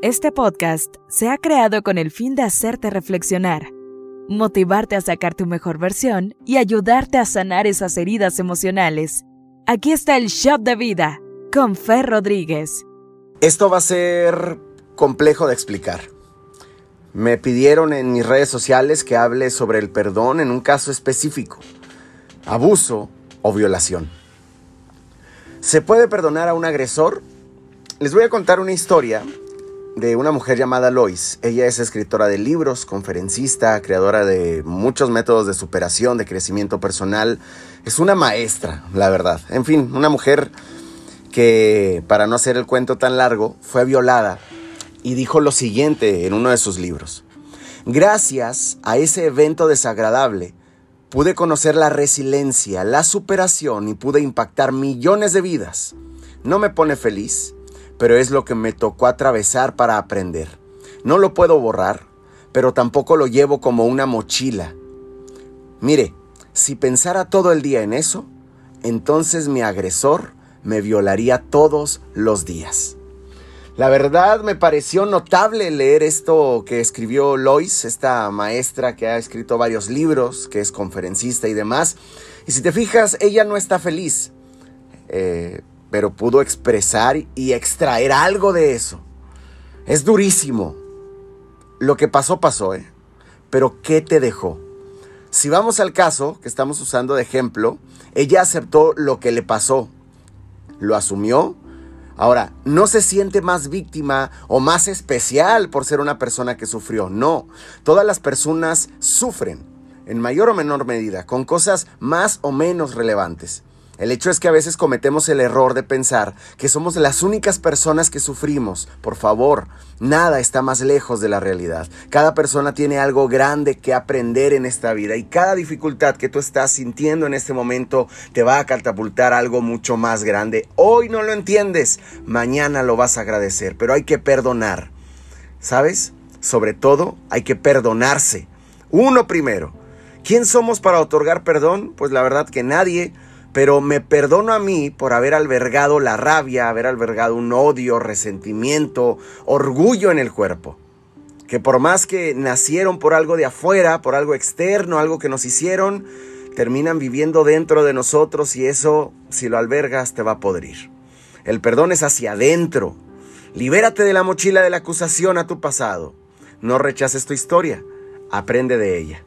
Este podcast se ha creado con el fin de hacerte reflexionar, motivarte a sacar tu mejor versión y ayudarte a sanar esas heridas emocionales. Aquí está el Shop de Vida con Fer Rodríguez. Esto va a ser complejo de explicar. Me pidieron en mis redes sociales que hable sobre el perdón en un caso específico, abuso o violación. ¿Se puede perdonar a un agresor? Les voy a contar una historia de una mujer llamada Lois. Ella es escritora de libros, conferencista, creadora de muchos métodos de superación, de crecimiento personal. Es una maestra, la verdad. En fin, una mujer que, para no hacer el cuento tan largo, fue violada y dijo lo siguiente en uno de sus libros. Gracias a ese evento desagradable, pude conocer la resiliencia, la superación y pude impactar millones de vidas. No me pone feliz, pero es lo que me tocó atravesar para aprender. No lo puedo borrar, pero tampoco lo llevo como una mochila. Mire, si pensara todo el día en eso, entonces mi agresor me violaría todos los días. La verdad me pareció notable leer esto que escribió Lois, esta maestra que ha escrito varios libros, que es conferencista y demás. Y si te fijas, ella no está feliz. Eh, pero pudo expresar y extraer algo de eso. Es durísimo. Lo que pasó, pasó, ¿eh? Pero ¿qué te dejó? Si vamos al caso que estamos usando de ejemplo, ella aceptó lo que le pasó, lo asumió. Ahora, no se siente más víctima o más especial por ser una persona que sufrió. No, todas las personas sufren, en mayor o menor medida, con cosas más o menos relevantes. El hecho es que a veces cometemos el error de pensar que somos las únicas personas que sufrimos. Por favor, nada está más lejos de la realidad. Cada persona tiene algo grande que aprender en esta vida y cada dificultad que tú estás sintiendo en este momento te va a catapultar algo mucho más grande. Hoy no lo entiendes, mañana lo vas a agradecer, pero hay que perdonar. ¿Sabes? Sobre todo, hay que perdonarse. Uno primero. ¿Quién somos para otorgar perdón? Pues la verdad que nadie pero me perdono a mí por haber albergado la rabia, haber albergado un odio, resentimiento, orgullo en el cuerpo. Que por más que nacieron por algo de afuera, por algo externo, algo que nos hicieron, terminan viviendo dentro de nosotros y eso, si lo albergas, te va a podrir. El perdón es hacia adentro. Libérate de la mochila de la acusación a tu pasado. No rechaces tu historia, aprende de ella.